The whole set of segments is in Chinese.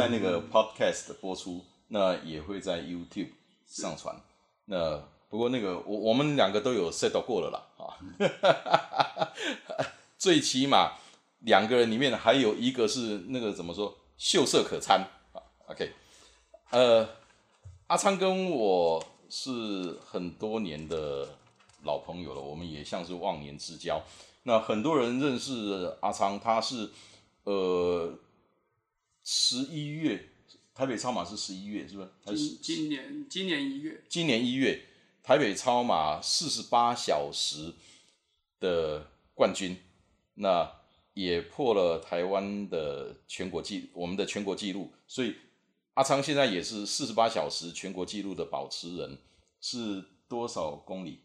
在那个 Podcast 播出，那也会在 YouTube 上传。那不过那个我我们两个都有 set 过了啦啊，最起码两个人里面还有一个是那个怎么说秀色可餐啊。OK，呃，阿昌跟我是很多年的老朋友了，我们也像是忘年之交。那很多人认识阿昌，他是呃。十一月，台北超马是十一月，是不是？今今年今年一月，今年一月，台北超马四十八小时的冠军，那也破了台湾的全国纪，我们的全国纪录。所以阿昌现在也是四十八小时全国纪录的保持人，是多少公里？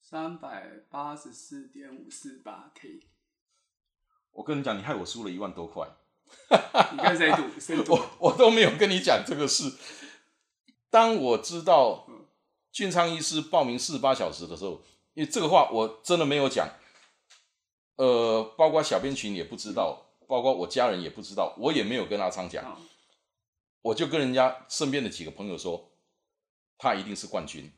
三百八十四点五四八 K。我跟你讲，你害我输了一万多块。你跟谁赌？谁赌？我我都没有跟你讲这个事。当我知道俊昌医师报名四十八小时的时候，因为这个话我真的没有讲。呃，包括小编群也不知道，包括我家人也不知道，我也没有跟阿昌讲。我就跟人家身边的几个朋友说，他一定是冠军，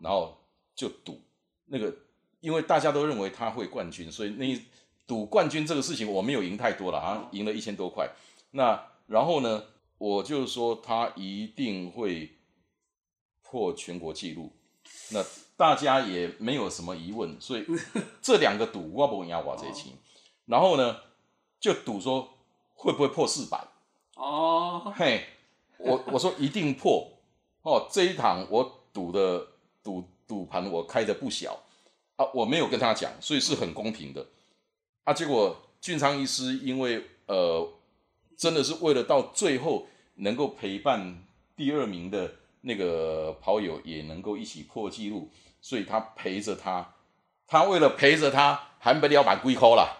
然后就赌那个，因为大家都认为他会冠军，所以那。赌冠军这个事情，我没有赢太多了啊，赢了一千多块。那然后呢，我就说他一定会破全国纪录，那大家也没有什么疑问，所以 这两个赌我不要我这钱。然后呢，就赌说会不会破四百？哦，嘿，我我说一定破哦，这一场我赌的赌赌盘我开的不小啊，我没有跟他讲，所以是很公平的。啊！结果俊昌医师因为呃，真的是为了到最后能够陪伴第二名的那个跑友也能够一起破纪录，所以他陪着他，他为了陪着他，还不要把龟抠了。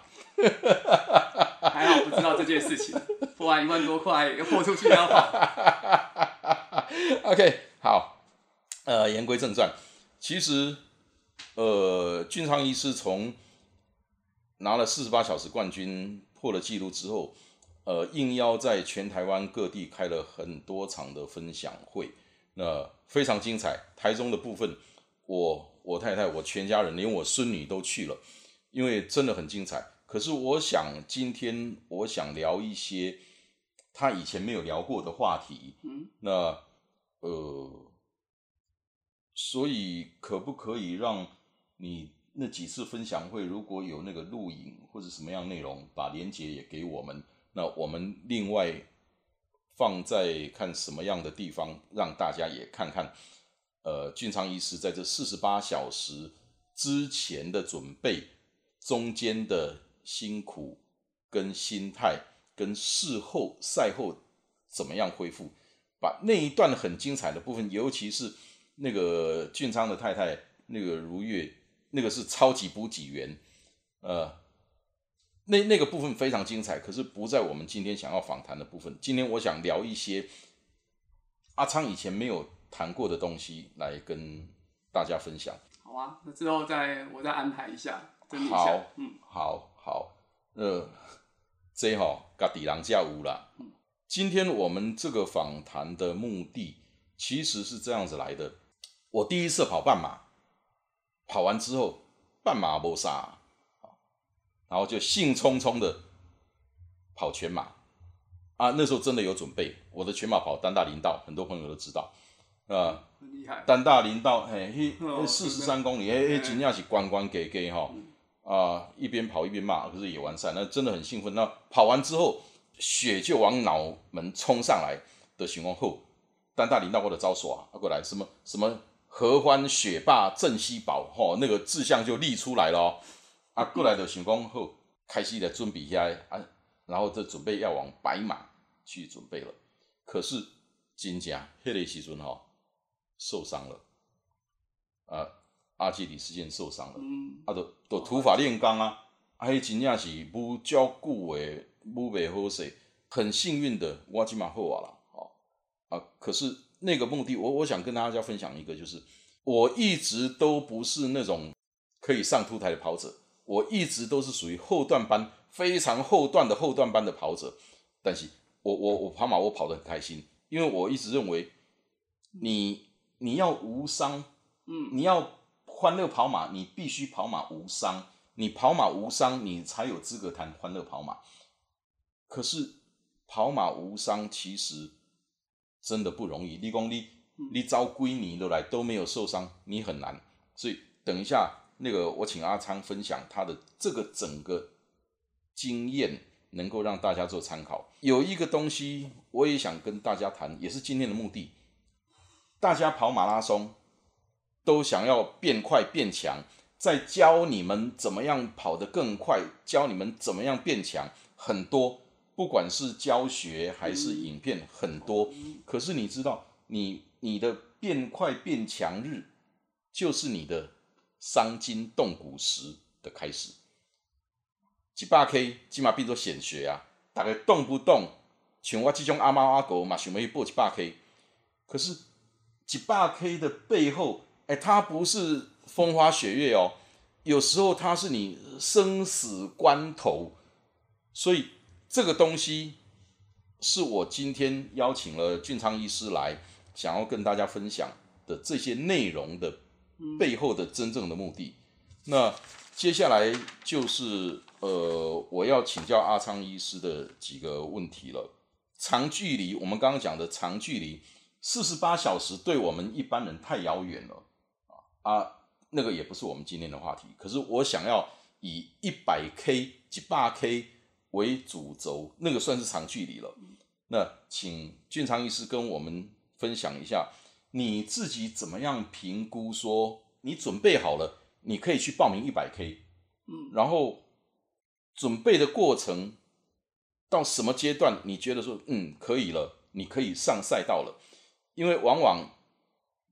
还好不知道这件事情，破完一万多块要破出去要跑。OK，好，呃，言归正传，其实呃，俊昌医师从拿了四十八小时冠军，破了纪录之后，呃，应邀在全台湾各地开了很多场的分享会，那非常精彩。台中的部分，我我太太我全家人连我孙女都去了，因为真的很精彩。可是我想今天我想聊一些他以前没有聊过的话题，嗯，那呃，所以可不可以让你？那几次分享会如果有那个录影或者什么样内容，把连接也给我们，那我们另外放在看什么样的地方，让大家也看看。呃，俊昌医师在这四十八小时之前的准备，中间的辛苦跟心态，跟事后赛后怎么样恢复，把那一段很精彩的部分，尤其是那个俊昌的太太那个如月。那个是超级补给员，呃，那那个部分非常精彩，可是不在我们今天想要访谈的部分。今天我想聊一些阿昌以前没有谈过的东西，来跟大家分享。好啊，那之后再我再安排一下，好，嗯，好好，呃，这哈噶底郎家屋啦。今天我们这个访谈的目的其实是这样子来的，我第一次跑半马。跑完之后，半马不杀，然后就兴冲冲的跑全马啊！那时候真的有准备，我的全马跑单大林道，很多朋友都知道啊。很厉害。单大林道，嘿，四十三公里，嘿，嘿，真正是关关给给哈啊！一边跑一边骂，可是也完善，那真的很兴奋。那跑完之后，血就往脑门冲上来的情况后，单大林道过的招手啊，过来什么什么。合欢雪霸镇西堡，吼，那个志向就立出来了。啊，过来的想讲后，开始来准备下啊，然后就准备要往白马去准备了。可是真正迄个时阵吼受伤了，啊，阿基里斯腱受伤了，嗯，啊，都都土法炼钢啊，啊，迄真正是无照顾诶，无袂好势，很幸运的，我即嘛好啊啦，哦，啊，可是那个目的，我我想跟大家分享一个，就是我一直都不是那种可以上凸台的跑者，我一直都是属于后段班非常后段的后段班的跑者，但是我我我跑马我跑得很开心，因为我一直认为你你要无伤，嗯，你要欢乐跑马，你必须跑马无伤，你跑马无伤，你才有资格谈欢乐跑马。可是跑马无伤其实真的不容易，立功你你招归你都来都没有受伤，你很难。所以等一下那个我请阿昌分享他的这个整个经验，能够让大家做参考。有一个东西我也想跟大家谈，也是今天的目的。大家跑马拉松都想要变快变强，在教你们怎么样跑得更快，教你们怎么样变强，很多，不管是教学还是影片，很多。可是你知道，你你的变快变强日，就是你的伤筋动骨时的开始。一百 K 起码变做显学啊，大概动不动，像我这种阿猫阿狗嘛，想要去报一百 K，可是。几百 K 的背后，哎，它不是风花雪月哦，有时候它是你生死关头，所以这个东西是我今天邀请了俊昌医师来，想要跟大家分享的这些内容的背后的真正的目的。那接下来就是呃，我要请教阿昌医师的几个问题了。长距离，我们刚刚讲的长距离。四十八小时对我们一般人太遥远了啊啊，那个也不是我们今天的话题。可是我想要以一百 K、几百 K 为主轴，那个算是长距离了。那请俊昌医师跟我们分享一下，你自己怎么样评估说你准备好了，你可以去报名一百 K，嗯，然后准备的过程到什么阶段，你觉得说嗯可以了，你可以上赛道了。因为往往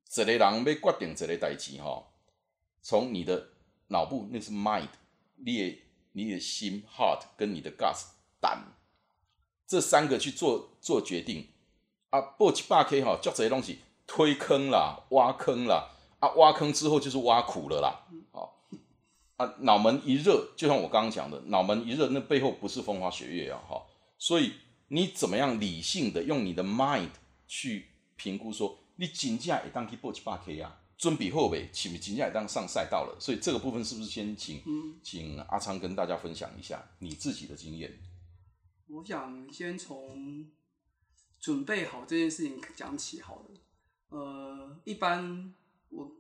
这类人被决定这类代志哈，从你的脑部那是 mind，你的你的心 heart 跟你的 gut 胆这三个去做做决定啊，报一百 K 哈，叫这些东西推坑啦、挖坑啦啊，挖坑之后就是挖苦了啦，好啊，脑门一热，就像我刚刚讲的，脑门一热，那背后不是风花雪月啊，哈，所以你怎么样理性的用你的 mind 去。评估说，你真正会当去报一百 K 啊？准备后背，是不是真正当上赛道了？所以这个部分是不是先请请阿昌跟大家分享一下你自己的经验？我想先从准备好这件事情讲起好了。呃，一般我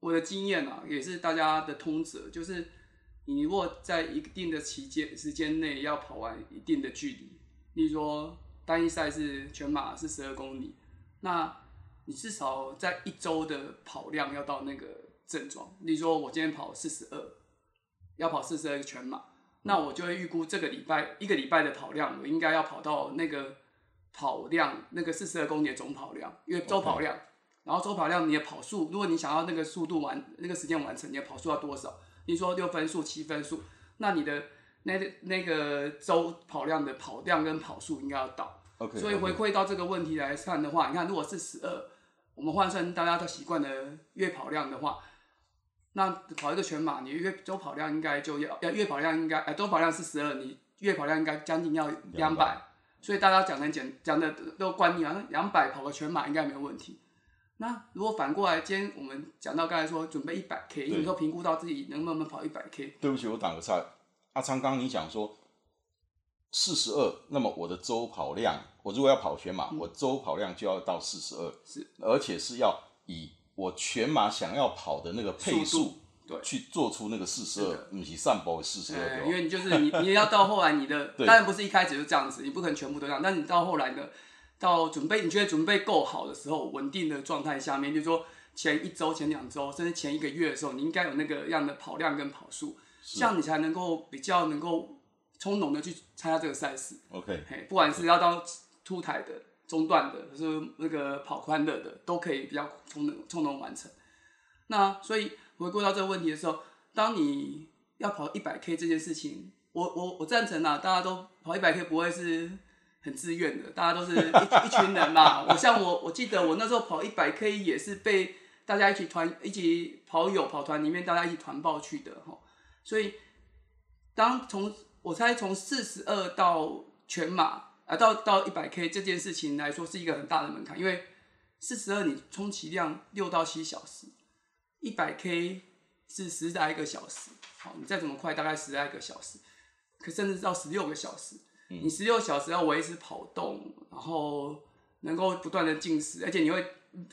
我的经验啊，也是大家的通则，就是你如果在一定的期间时间内要跑完一定的距离，例如说单一赛事全马是十二公里。那你至少在一周的跑量要到那个症状，例如说我今天跑四十二，要跑四十二全马，那我就会预估这个礼拜一个礼拜的跑量，我应该要跑到那个跑量那个四十二公里的总跑量，因为周跑量，然后周跑量你的跑速，如果你想要那个速度完那个时间完成，你的跑速要多少？你说六分数、七分数，那你的那那个周跑量的跑量跟跑速应该要到。OK，所以回馈到这个问题来看的话，你看如果是十二，我们换算大家都习惯的月跑量的话，那跑一个全马，你月周跑量应该就要要月跑量应该哎周跑量是十二，你月跑量应该将近要两百，所以大家讲的简讲的都观念啊，两百跑个全马应该没有问题。那如果反过来，今天我们讲到刚才说准备一百 K，你说评估到自己能不能跑一百 K？对不起，我打个岔，阿昌刚你讲说。四十二，那么我的周跑量，我如果要跑全马，我周跑量就要到四十二，是，而且是要以我全马想要跑的那个配速，对，去做出那个四十二，不是上跑四十二，因为你就是你，你要到后来你的，当然不是一开始就这样子，你不可能全部都这样，但你到后来的，到准备你觉得准备够好的时候，稳定的状态下面，就是说前一周、前两周，甚至前一个月的时候，你应该有那个样的跑量跟跑速，这样你才能够比较能够。从容的去参加这个赛事，OK，嘿，不管是要到出台的，中段的，就是那个跑宽的的，都可以比较从容从容完成。那所以回归到这个问题的时候，当你要跑一百 K 这件事情，我我我赞成啊，大家都跑一百 K 不会是很自愿的，大家都是一一群人嘛。我像我我记得我那时候跑一百 K 也是被大家一起团一起跑友跑团里面大家一起团报去的哈。所以当从我猜从四十二到全马啊到到一百 K 这件事情来说是一个很大的门槛，因为四十二你充其量六到七小时。一百 K 是十来个小时，好，你再怎么快，大概十来个小时，可甚至到十六个小时。你十六小时要维持跑动，然后能够不断的进食，而且你会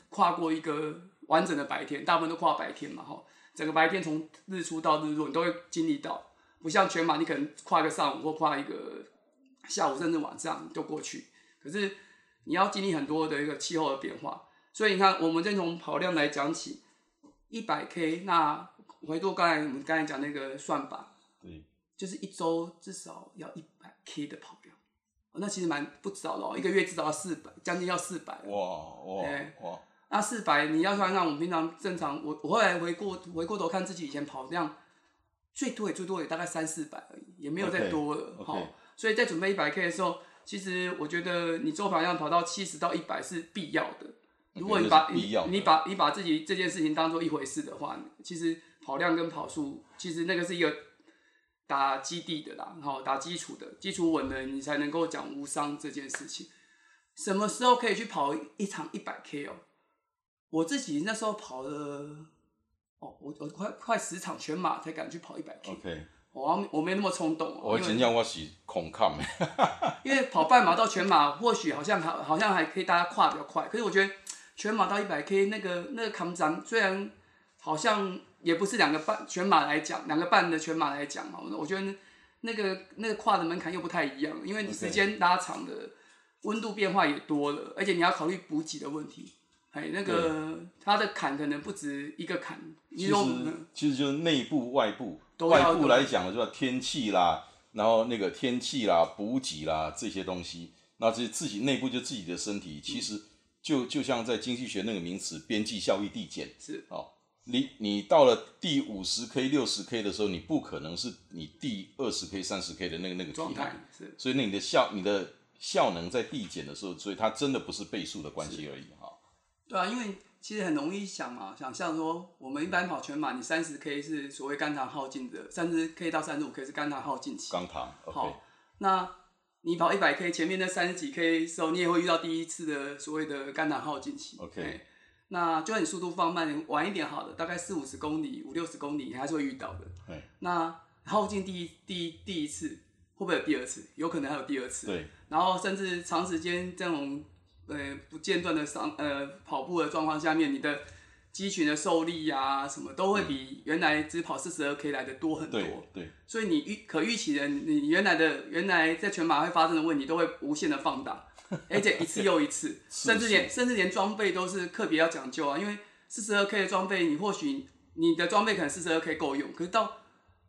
跨过一个完整的白天，大部分都跨白天嘛，哈，整个白天从日出到日落，你都会经历到。不像全马，你可能跨个上午或跨一个下午，甚至晚上就过去。可是你要经历很多的一个气候的变化，所以你看，我们先从跑量来讲起。一百 K，那回到刚才我们刚才讲那个算法，对，就是一周至少要一百 K 的跑量，那其实蛮不少的哦，一个月至少要四百，将近要四百。哇哇哇！那四百你要算上我们平常正常，我我后来回过回过头看自己以前跑量，最多也最多也大概三四百而已，也没有再多了哈。所以在准备一百 K 的时候，其实我觉得你周跑量跑到七十到一百是必要的。如果你把你你把你把自己这件事情当做一回事的话，其实跑量跟跑速，其实那个是一个打基地的啦，好打基础的，基础稳了，你才能够讲无伤这件事情。什么时候可以去跑一场一百 K 哦？我自己那时候跑了，哦，我我快快十场全马才敢去跑一百 K。OK，我我没那么冲动。我真正我是恐抗 因为跑半马到全马，或许好像好好像还可以，大家跨比较快。可是我觉得。全马到一百 K 那个那个抗战，虽然好像也不是两个半全马来讲，两个半的全马来讲嘛，我觉得那个那个跨的门槛又不太一样，因为你时间拉长了，温度变化也多了，而且你要考虑补给的问题，哎，那个它的坎可能不止一个坎。其实其实就是内部外部，外部来讲的就是天气啦，然后那个天气啦、补给啦这些东西，那这自己内部就自己的身体，其实。就就像在经济学那个名词边际效益递减是哦，你你到了第五十 K 六十 K 的时候，你不可能是你第二十 K 三十 K 的那个那个状态是，所以那你的效你的效能在递减的时候，所以它真的不是倍数的关系而已哈。对啊，因为其实很容易想嘛，想象说我们一般跑全马，你三十 K 是所谓肝糖耗尽的，三十 K 到三十五 K 是肝糖耗尽期。肝糖好，那。你跑一百 K，前面那三十几 K 时候，你也会遇到第一次的所谓的肝糖耗尽期。OK，那就算你速度放慢，晚一点好了，大概四五十公里、五六十公里，你还是会遇到的。对。那耗尽第一、第一、第一次，会不会有第二次？有可能还有第二次。对。然后甚至长时间这种呃不间断的上呃跑步的状况下面，你的。肌群的受力呀，什么都会比原来只跑四十二 K 来的多很多。对，所以你预可预期的，你原来的原来在全马会发生的问题，都会无限的放大，而且一次又一次，甚至连甚至连装备都是特别要讲究啊。因为四十二 K 的装备，你或许你的装备可能四十二 K 够用，可是到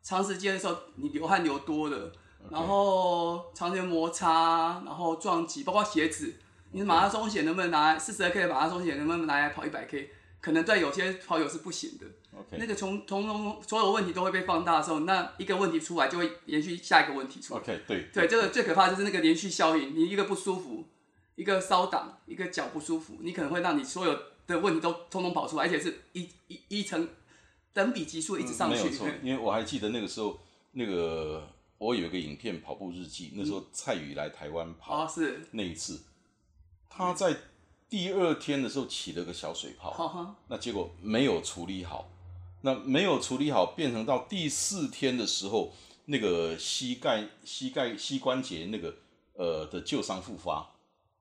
长时间的时候，你流汗流多了，然后长时间摩擦，然后撞击，包括鞋子，你马拉松鞋能不能拿四十二 K 的马拉松鞋能不能拿来跑一百 K？可能对有些跑友是不行的。OK，那个从从从所有问题都会被放大的时候，那一个问题出来就会延续下一个问题出来。OK，对对，这个最可怕就是那个连续效应。你一个不舒服，一个稍挡，一个脚不舒服，你可能会让你所有的问题都通通跑出来，而且是一一一层等比级数一直上去。没有错，因为我还记得那个时候，那个我有一个影片跑步日记，那时候蔡宇来台湾跑，是那一次，他在。第二天的时候起了个小水泡，那结果没有处理好，那没有处理好，变成到第四天的时候，那个膝盖、膝盖、膝关节那个呃的旧伤复发，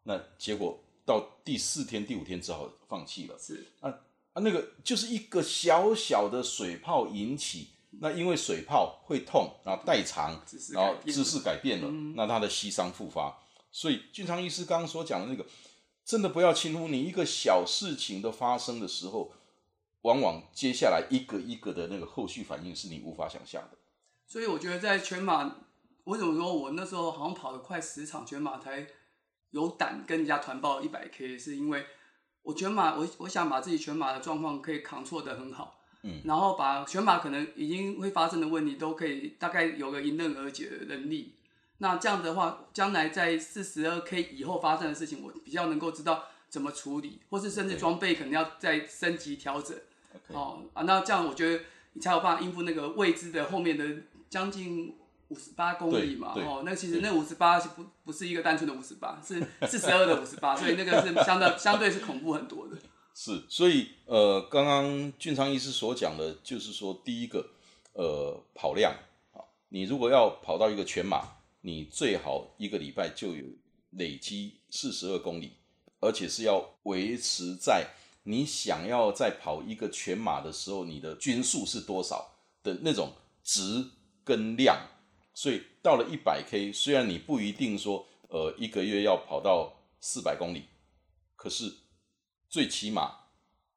那结果到第四天、第五天只好放弃了。是啊啊，那个就是一个小小的水泡引起，那因为水泡会痛，然后代偿，然后姿势改变了，那他的膝伤复发。所以俊昌医师刚刚所讲的那个。真的不要轻忽，你一个小事情的发生的时候，往往接下来一个一个的那个后续反应是你无法想象的。所以我觉得在全马，为什么说我那时候好像跑了快十场全马才有胆跟人家团报一百 K，是因为我全马我我想把自己全马的状况可以扛错的很好，嗯，然后把全马可能已经会发生的问题都可以大概有个迎刃而解的能力。那这样的话，将来在四十二 K 以后发生的事情，我比较能够知道怎么处理，或是甚至装备可能要再升级调整。哦啊，那这样我觉得你才有办法应付那个未知的后面的将近五十八公里嘛。哦，那其实那五十八不不是一个单纯的五十八，是四十二的五十八，所以那个是相对相对是恐怖很多的。是，所以呃，刚刚俊昌医师所讲的，就是说，第一个，呃，跑量啊，你如果要跑到一个全马，你最好一个礼拜就有累积四十二公里，而且是要维持在你想要在跑一个全马的时候，你的均速是多少的那种值跟量。所以到了一百 K，虽然你不一定说，呃，一个月要跑到四百公里，可是最起码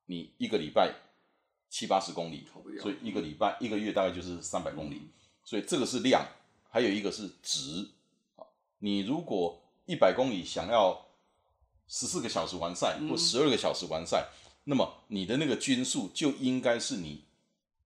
你一个礼拜七八十公里所以一个礼拜一个月大概就是三百公里，所以这个是量，还有一个是值啊。你如果一百公里想要十四个小时完赛或十二个小时完赛，那么你的那个均速就应该是你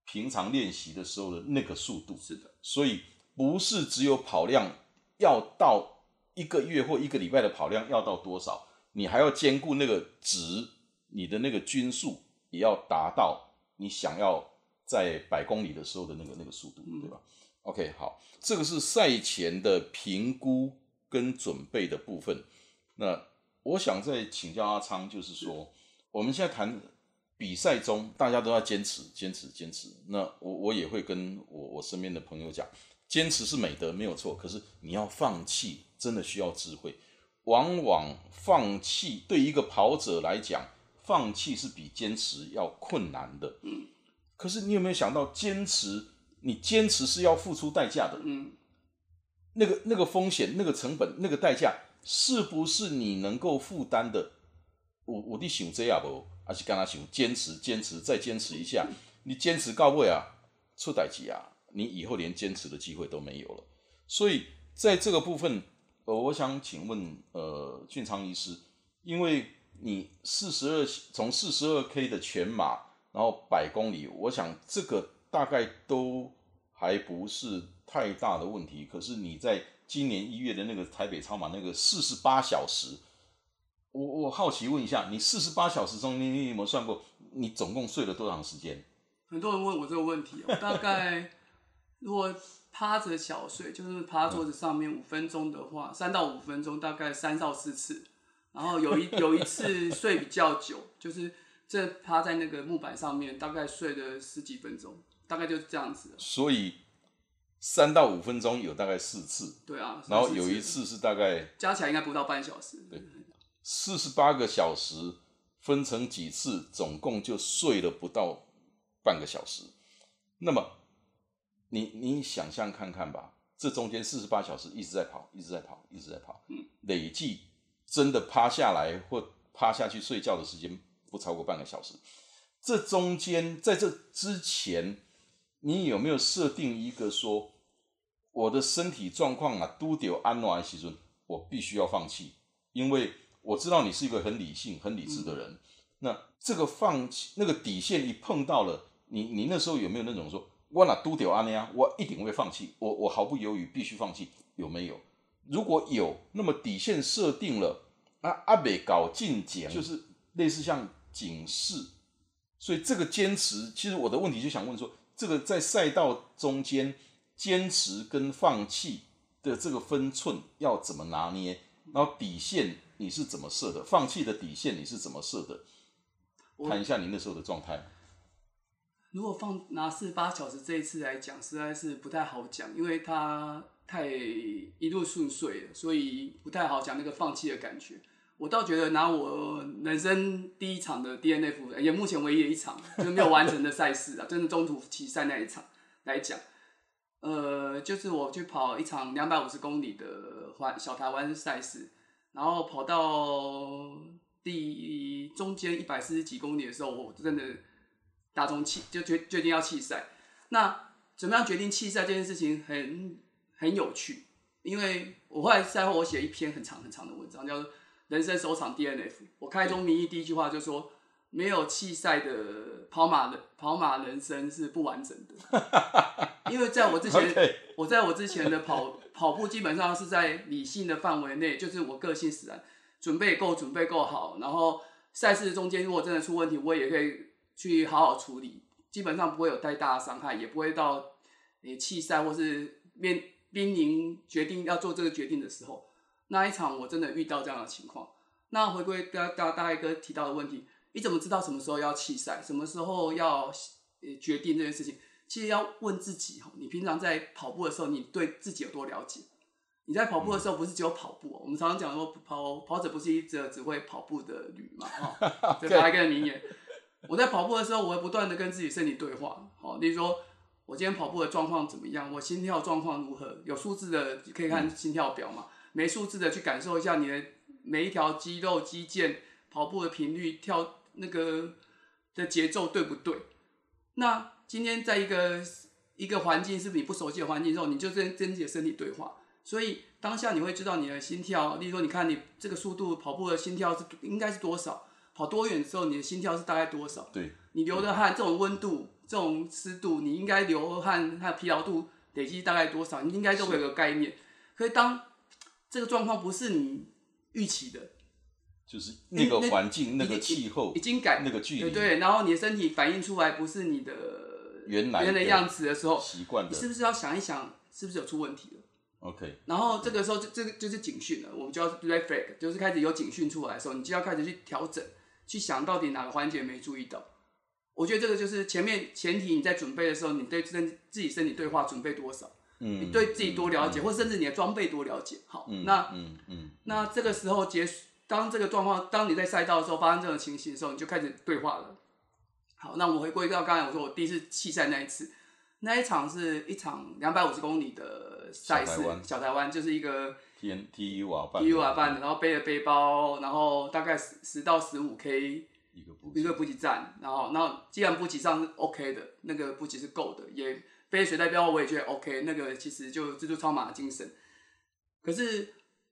平常练习的时候的那个速度。是的，所以不是只有跑量要到一个月或一个礼拜的跑量要到多少，你还要兼顾那个值，你的那个均速也要达到你想要在百公里的时候的那个那个速度，对吧？OK，好，这个是赛前的评估跟准备的部分。那我想再请教阿昌，就是说，我们现在谈比赛中，大家都要坚持、坚持、坚持。那我我也会跟我我身边的朋友讲，坚持是美德，没有错。可是你要放弃，真的需要智慧。往往放弃对一个跑者来讲，放弃是比坚持要困难的。可是你有没有想到，坚持，你坚持是要付出代价的。嗯，那个那个风险、那个成本、那个代价，是不是你能够负担的？我我的想这样不，还是跟他想坚持、坚持再坚持一下。你坚持到位啊，出代志啊，你以后连坚持的机会都没有了。所以在这个部分，呃，我想请问呃俊昌医师，因为你四十二从四十二 K 的全马，然后百公里，我想这个大概都还不是太大的问题。可是你在今年一月的那个台北超马那个四十八小时，我我好奇问一下，你四十八小时中，你你有没有算过，你总共睡了多长时间？很多人问我这个问题，我 大概如果趴着小睡，就是趴桌子上面五分钟的话，三到五分钟，大概三到四次。然后有一 有一次睡比较久，就是这趴在那个木板上面，大概睡了十几分钟，大概就是这样子。所以三到五分钟有大概四次，对啊，然后有一次是大概加起来应该不到半小时。对四十八个小时，分成几次，总共就睡了不到半个小时。那么，你你想象看看吧，这中间四十八小时一直在跑，一直在跑，一直在跑，嗯累计真的趴下来或趴下去睡觉的时间不超过半个小时。这中间在这之前，你有没有设定一个说，我的身体状况啊，都得安暖的时阵，我必须要放弃，因为我知道你是一个很理性、很理智的人。那这个放弃那个底线一碰到了，你你那时候有没有那种说，我哪都得安呀，我一定会放弃，我我毫不犹豫必须放弃，有没有？如果有，那么底线设定了，那阿北搞进检，就是类似像警示，所以这个坚持，其实我的问题就想问说，这个在赛道中间坚持跟放弃的这个分寸要怎么拿捏？然后底线你是怎么设的？放弃的底线你是怎么设的？谈一下你那时候的状态。如果放拿四十八小时这一次来讲，实在是不太好讲，因为它太一路顺遂了，所以不太好讲那个放弃的感觉。我倒觉得拿我人生第一场的 DNF，也目前唯一的一场就是没有完成的赛事啊，就是中途弃赛那一场来讲，呃，就是我去跑一场两百五十公里的环小台湾赛事，然后跑到第中间一百四十几公里的时候，我真的打中气就决决定要弃赛。那怎么样决定弃赛这件事情很很有趣，因为我后来赛后我写一篇很长很长的文章，叫做人生首场 DNF。我开宗明义第一句话就说，没有弃赛的跑马的跑马人生是不完整的。因为在我之前我在我之前的跑 跑步基本上是在理性的范围内，就是我个性使然，准备够，准备够好，然后赛事中间如果真的出问题，我也可以去好好处理，基本上不会有太大的伤害，也不会到你弃赛或是面濒临决定要做这个决定的时候，那一场我真的遇到这样的情况。那回归大大大一哥提到的问题，你怎么知道什么时候要弃赛，什么时候要呃决定这件事情？其实要问自己哈，你平常在跑步的时候，你对自己有多了解？你在跑步的时候不是只有跑步、哦，我们常常讲说跑跑者不是一只只会跑步的驴嘛，哈、这大家一个名言。我在跑步的时候，我会不断的跟自己身体对话，好、例如说我今天跑步的状况怎么样，我心跳状况如何，有数字的可以看心跳表嘛，没数字的去感受一下你的每一条肌肉肌腱跑步的频率、跳那个的节奏对不对？那今天在一个一个环境是你不熟悉的环境之后，你就跟跟自己的身体对话，所以当下你会知道你的心跳，例如说你看你这个速度跑步的心跳是应该是多少，跑多远之后你的心跳是大概多少，对，你流的汗这种温度、这种湿度，你应该流汗它的疲劳度累积大概多少，你应该都会有个概念。可以当这个状况不是你预期的，就是那个那环境、那个气候已、经改那个距离、对对，然后你的身体反映出来不是你的原来的原来的样子的时候，习惯的你是不是要想一想，是不是有出问题了？OK，然后这个时候就这个就是警讯了，我们就要 red flag，就是开始有警讯出来的时候，你就要开始去调整，去想到底哪个环节没注意到。我觉得这个就是前面前提你在准备的时候，你对身自己身体对话准备多少，嗯，你对自己多了解，或甚至你的装备多了解。好，嗯，那嗯嗯那这个时候结束，当这个状况，当你在赛道的时候发生这种情形的时候，你就开始对话了。好，那我们回归到刚才我说我第一次弃赛那一次，那一场是一场两百五十公里的赛事小台湾，就是一个 T N T U 啊，办 T U R 办的，然后背着背包，然后大概十十到十五 K 一个补一个补给站，然后那既然补给站是 OK 的，那个补给是够的，也背水袋标我也觉得 OK，那个其实就蜘蛛超马的精神。可是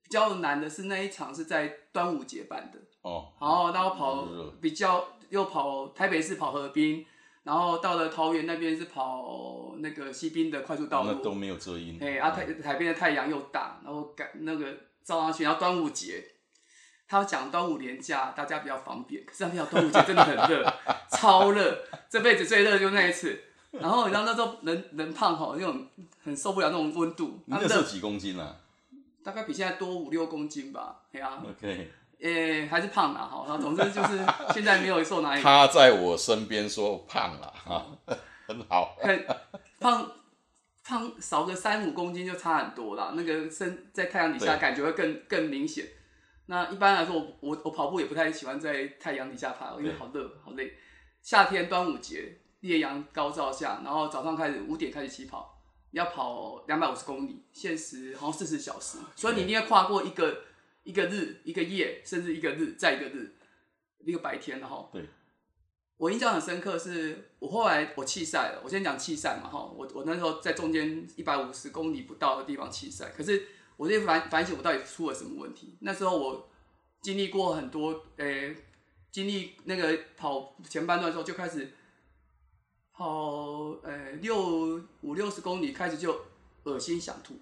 比较难的是那一场是在端午节办的，哦，然后然后跑比较又跑台北市跑河滨，然后到了桃园那边是跑那个西滨的快速道路，那都没有遮阴，哎啊台海边的太阳又大，然后赶那个照上去，然后端午节。他讲端午连假，大家比较方便。可是他没有端午节真的很热，超热，这辈子最热就那一次。然后你知道那时候人人胖吼，那种很受不了那种温度，那时候几公斤啊大概比现在多五六公斤吧。对啊、？OK，诶、还是胖啦，哈。然后总之就是现在没有瘦哪里 他在我身边说胖了哈，很好，很胖胖少个三五公斤就差很多啦。那个身在太阳底下感觉会更更明显。那一般来说，我我我跑步也不太喜欢在太阳底下跑，因为好热好累。夏天端午节烈阳高照下，然后早上开始五点开始起跑，要跑两百五十公里，限时好像四十小时，所以你一定要跨过一个一个日、一个夜，甚至一个日再一个日，一个白天然后。对。我印象很深刻是，我后来我弃赛了。我先讲弃赛嘛，哈，我我那时候在中间一百五十公里不到的地方弃赛，可是我就反反省我到底出了什么问题。那时候我经历过很多，诶、经历那个跑前半段的时候就开始跑，呃，六五六十公里开始就恶心想吐，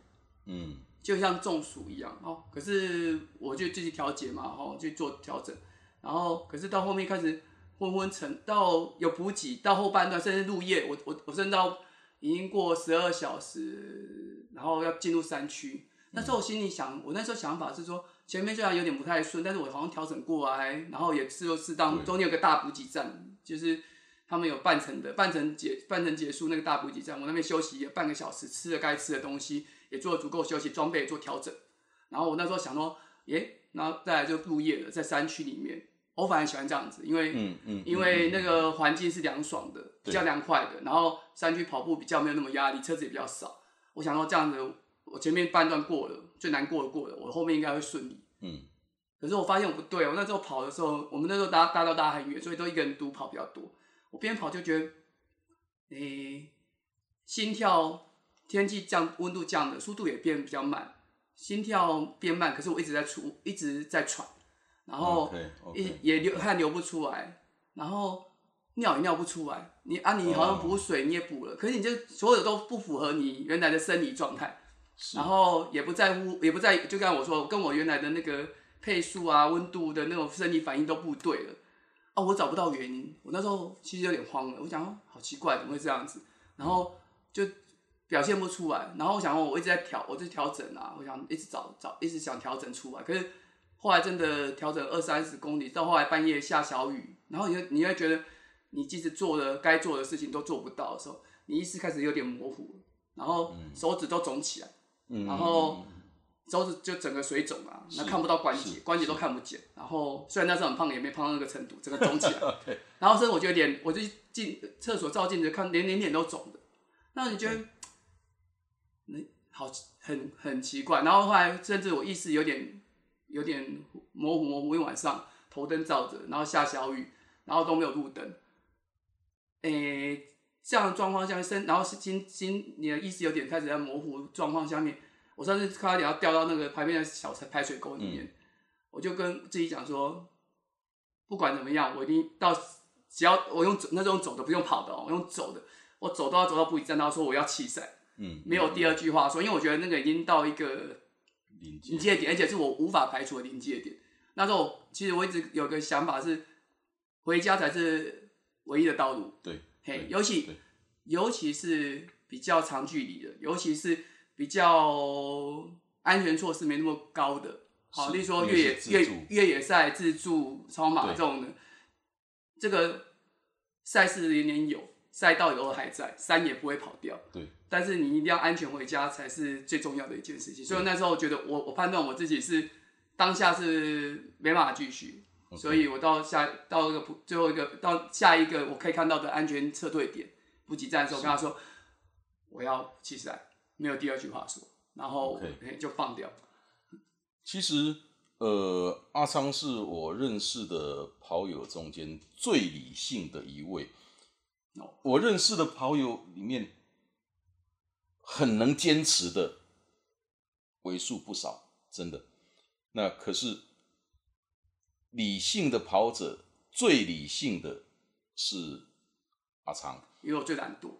嗯，就像中暑一样哦。可是我就继续调节嘛，哦，去做调整。然后，可是到后面开始昏昏沉，到有补给，到后半段甚至入夜，我我我甚至到已经过十二小时，然后要进入山区。那时候我心里想，我那时候想法是说，前面虽然有点不太顺，但是我好像调整过来，然后也是又适当，中间有个大补给站，就是他们有半程的，半程结半程结束那个大补给站，我那边休息半个小时，吃了该吃的东西，也做了足够休息，装备也做调整。然后我那时候想说，耶，然后再来就入夜了，在山区里面，我反而喜欢这样子，因为、嗯嗯，因为那个环境是凉爽的，比较凉快的，然后山区跑步比较没有那么压力，车子也比较少。我想说这样子，我前面半段过了，最难过的过了，我后面应该会顺利。嗯，可是我发现我不对，我那时候跑的时候，我们那时候搭搭到搭很远，所以都一个人独跑比较多。我边跑就觉得，诶、心跳天气降，温度降的速度也变比较慢，心跳变慢，可是我一直在出，一直在喘。然后也也流汗流不出来，然后尿也尿不出来。你啊，你好像补水你也补了，可是你就所有都不符合你原来的生理状态，然后也不在乎，也不在，就刚才我说，跟我原来的那个配速啊、温度的那种生理反应都不对了。哦，我找不到原因，我那时候其实有点慌了，我想说好奇怪，怎么会这样子？然后就表现不出来，然后我想说，我一直在调，我在调整啊，我想一直找找，一直想调整出来，可是后来真的调整二三十公里，到后来半夜下小雨，然后你就你会觉得你即使做的该做的事情都做不到的时候，你意识开始有点模糊，然后手指都肿起来，嗯然后手指就整个水肿啊，那看不到关节，关节都看不见。然后虽然那时候很胖，也没胖到那个程度，整个肿起来。然后甚至我觉得脸，我就进厕所照镜子看，连连脸都肿的。那你觉得，那好很很奇怪。然后后来甚至我意识有点有点模糊模糊，因为晚上头灯照着，然后下小雨，然后都没有路灯。诶、这样的状况下面，身然后是心心你的意识有点开始在模糊状况下面，我上次差点要掉到那个旁边的小排水沟里面。我就跟自己讲说，不管怎么样，我一定到，只要我用走，那种走的，不用跑的哦，我用走的，我走都要走到补给站，然后说我要弃赛，嗯，没有第二句话说，因为我觉得那个已经到一个临界临界点，而且是我无法排除的临界点。那时候其实我一直有个想法是，回家才是唯一的道路。对，嘿，尤其尤其是比较长距离的，尤其是比较安全措施没那么高的，好，例如说越野越越野赛、自助、超马这种的，这个赛事年年有，赛道也都还在，山也不会跑掉。对，但是你一定要安全回家才是最重要的一件事情。所以那时候觉得我我判断我自己是当下是没办法继续，所以我到下到一个最后一个到下一个我可以看到的安全撤退点补给站的时候，跟他说我要弃赛，没有第二句话说，然后就放掉。其实，呃，阿昌是我认识的跑友中间最理性的一位。哦我认识的跑友里面，很能坚持的为数不少，真的。那可是理性的跑者，最理性的是阿昌。因为我最懒惰，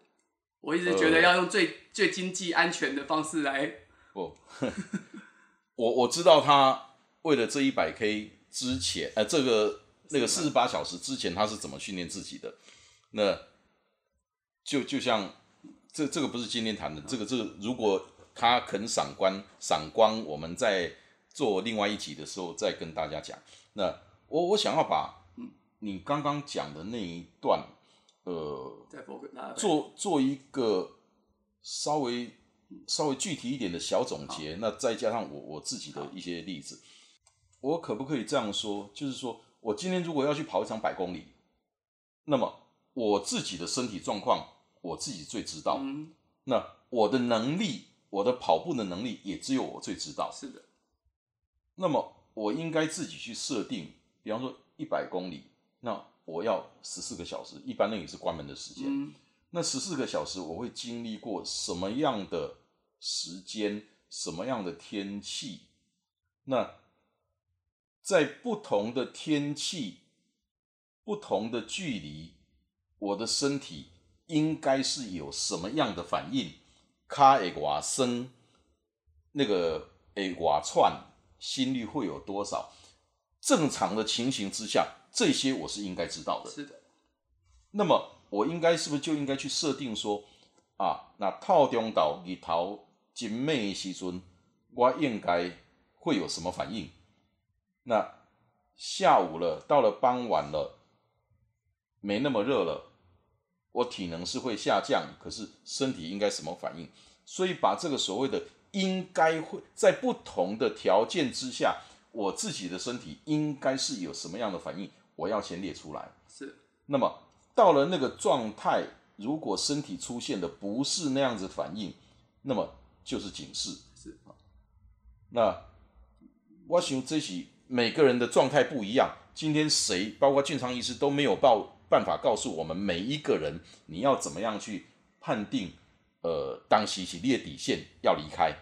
我一直觉得要用最、最经济安全的方式来，不，我我知道他为了这一百 K 之前，呃，这个那个四十八小时之前他是怎么训练自己的？那就就像这这个不是今天谈的，这个这个如果他肯赏光赏光，我们在做另外一集的时候再跟大家讲。那我我想要把你刚刚讲的那一段，呃，做做一个稍微稍微具体一点的小总结，那再加上我我自己的一些例子，我可不可以这样说？就是说我今天如果要去跑一场百公里，那么我自己的身体状况我自己最知道，嗯，那我的能力，我的跑步的能力也只有我最知道。是的，那么我应该自己去设定，比方说一百公里，那我要十四个小时，一般那也是关门的时间。嗯，那十四个小时我会经历过什么样的时间，什么样的天气？那在不同的天气、不同的距离，我的身体应该是有什么样的反应？卡会瓦升，那个会瓦串，心率会有多少？正常的情形之下，这些我是应该知道的。是的，那么我应该是不是就应该去设定说啊，那套中岛日头真美的时阵，我应该会有什么反应？那下午了，到了傍晚了，没那么热了，我体能是会下降，可是身体应该什么反应？所以把这个所谓的应该会在不同的条件之下，我自己的身体应该是有什么样的反应，我要先列出来。是那么到了那个状态，如果身体出现的不是那样子反应，那么就是警示。是那我想这是每个人的状态不一样。今天谁，包括俊昌医师都没有报办法告诉我们每一个人你要怎么样去判定，呃，当时是列底线要离开。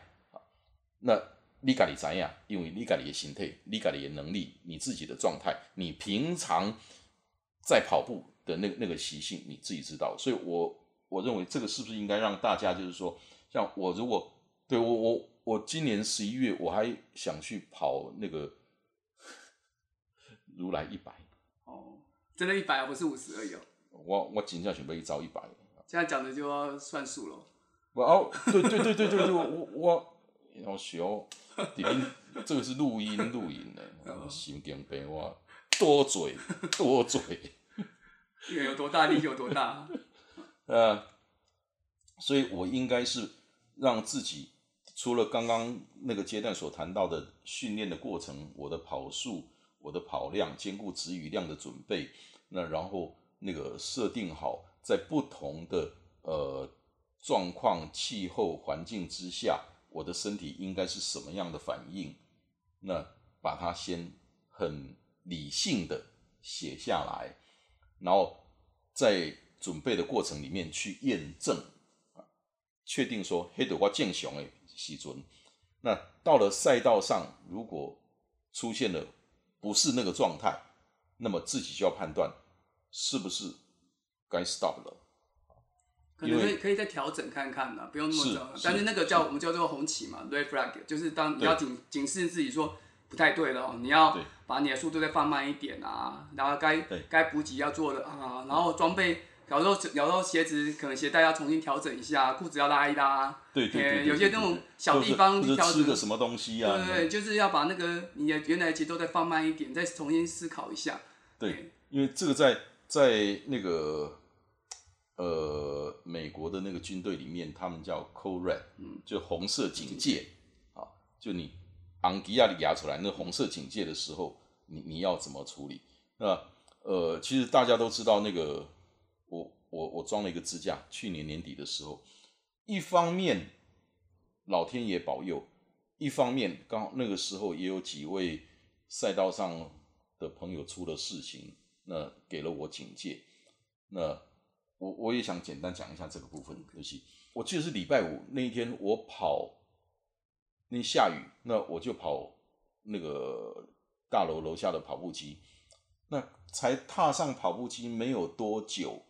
那你家己知影，因为你家己的身体、你家己的能力、你自己的状态，你平常在跑步的那那个习性，你自己知道。所以，我我认为这个是不是应该让大家就是说，像我如果对我我我今年十一月我还想去跑那个如来一百，哦，真的一百啊，不是五十而已哦。我我真正准备一招一百。现在讲的就要算数了。我哦，对对对对对对，我我我学哦，里面 这个是录音录音的，心经病我多嘴多嘴，有多大力就有多大。呃，所以我应该是让自己除了刚刚那个阶段所谈到的训练的过程，我的跑速、我的跑量、兼顾质与量的准备，那然后那个设定好在不同的呃状况、气候环境之下，我的身体应该是什么样的反应，那把它先很理性的写下来，然后在准备的过程里面去验证，确定说黑德我健雄的时尊，那到了赛道上，如果出现了不是那个状态，那么自己就要判断是不是该 stop 了。可能可以可以再调整看看呢，不用那么早。但是那个叫我们叫做红旗嘛，red flag，就是当你要警警示自己说不太对了，你要把你的速度再放慢一点啊，然后该该补给要做的啊，然后装备。有时候，有时候鞋子可能鞋带要重新调整一下，裤子要拉一拉。对对对。有些那种小地方调整。吃个什么东西啊？对对，就是要把那个你的原来的节奏再放慢一点，再重新思考一下。对，因为这个在在那个呃美国的那个军队里面，他们叫 Code Red，嗯，就红色警戒啊，就你昂吉亚里压出来那红色警戒的时候，你你要怎么处理？那呃，其实大家都知道那个。我我我装了一个支架，去年年底的时候，一方面老天爷保佑，一方面刚那个时候也有几位赛道上的朋友出了事情，那给了我警戒。那我我也想简单讲一下这个部分，尤其我记得是礼拜五那一天，我跑那下雨，那我就跑那个大楼楼下的跑步机，那才踏上跑步机没有多久。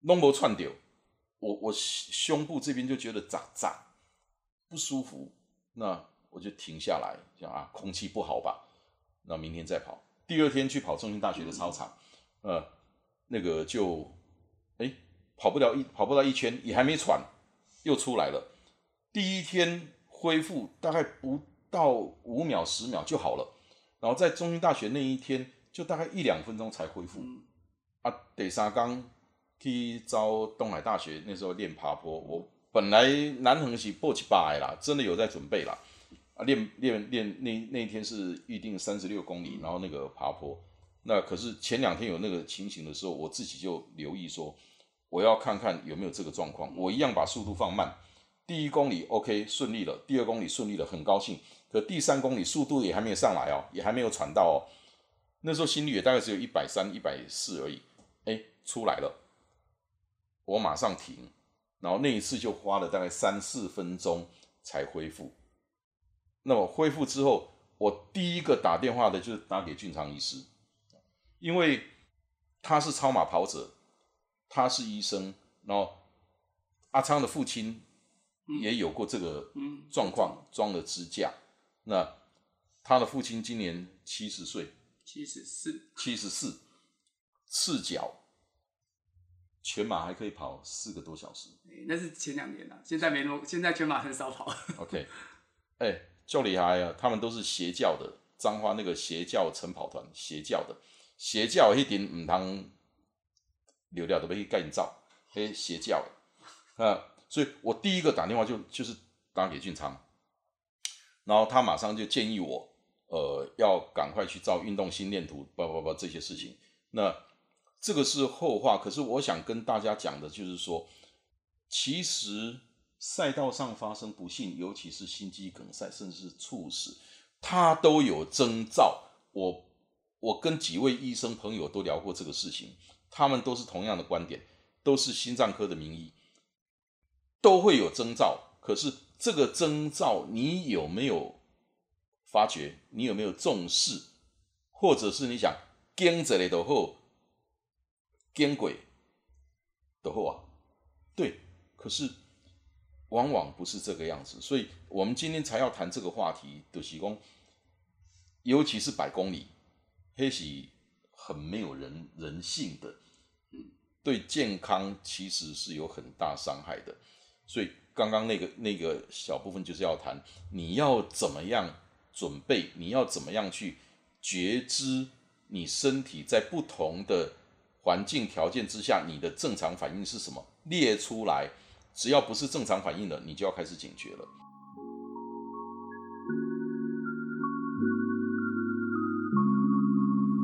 弄不串掉，我我胸部这边就觉得胀胀不舒服，那我就停下来，讲啊，空气不好吧？那明天再跑。第二天去跑中心大学的操场，呃，那个就哎跑不了一跑不到一圈，也还没喘，又出来了。第一天恢复大概不到五秒十秒就好了，然后在中心大学那一天就大概一两分钟才恢复。啊，得沙刚。去招东海大学，那时候练爬坡。我本来南横是破七八的啦，真的有在准备啦。啊，练练练，那那一天是预定三十六公里，然后那个爬坡。那可是前两天有那个情形的时候，我自己就留意说，我要看看有没有这个状况。我一样把速度放慢。第一公里 OK 顺利了，第二公里顺利了，很高兴。可第三公里速度也还没有上来哦，也还没有喘到哦。那时候心率也大概只有一百三、一百四而已。哎，出来了。我马上停，然后那一次就花了大概三四分钟才恢复。那么恢复之后，我第一个打电话的就是打给俊昌医师，因为他是超马跑者，他是医生，然后阿昌的父亲也有过这个状况，装了支架。那他的父亲今年七十岁，七十四，七十四，赤脚。全马还可以跑四个多小时，那是前两年了，现在没那么，现在全马很少跑。OK，哎，就厉害啊！他们都是邪教的，彰化那个邪教晨跑团，邪教的，邪教一点唔通流掉都被盖照，嘿，邪教啊！所以我第一个打电话就就是打给俊昌，然后他马上就建议我，呃，要赶快去照运动心电图，不不不这些事情，那。这个是后话，可是我想跟大家讲的，就是说，其实赛道上发生不幸，尤其是心肌梗塞，甚至是猝死，它都有征兆。我我跟几位医生朋友都聊过这个事情，他们都是同样的观点，都是心脏科的名医，都会有征兆。可是这个征兆你有没有发觉？你有没有重视？或者是你想跟着的后，跟鬼的后啊？对，可是往往不是这个样子，所以我们今天才要谈这个话题的提供，尤其是百公里，黑喜很没有人人性的，对健康其实是有很大伤害的，所以刚刚那个那个小部分就是要谈你要怎么样准备，你要怎么样去觉知你身体在不同的环境条件之下，你的正常反应是什么？列出来，只要不是正常反应的，你就要开始警觉了。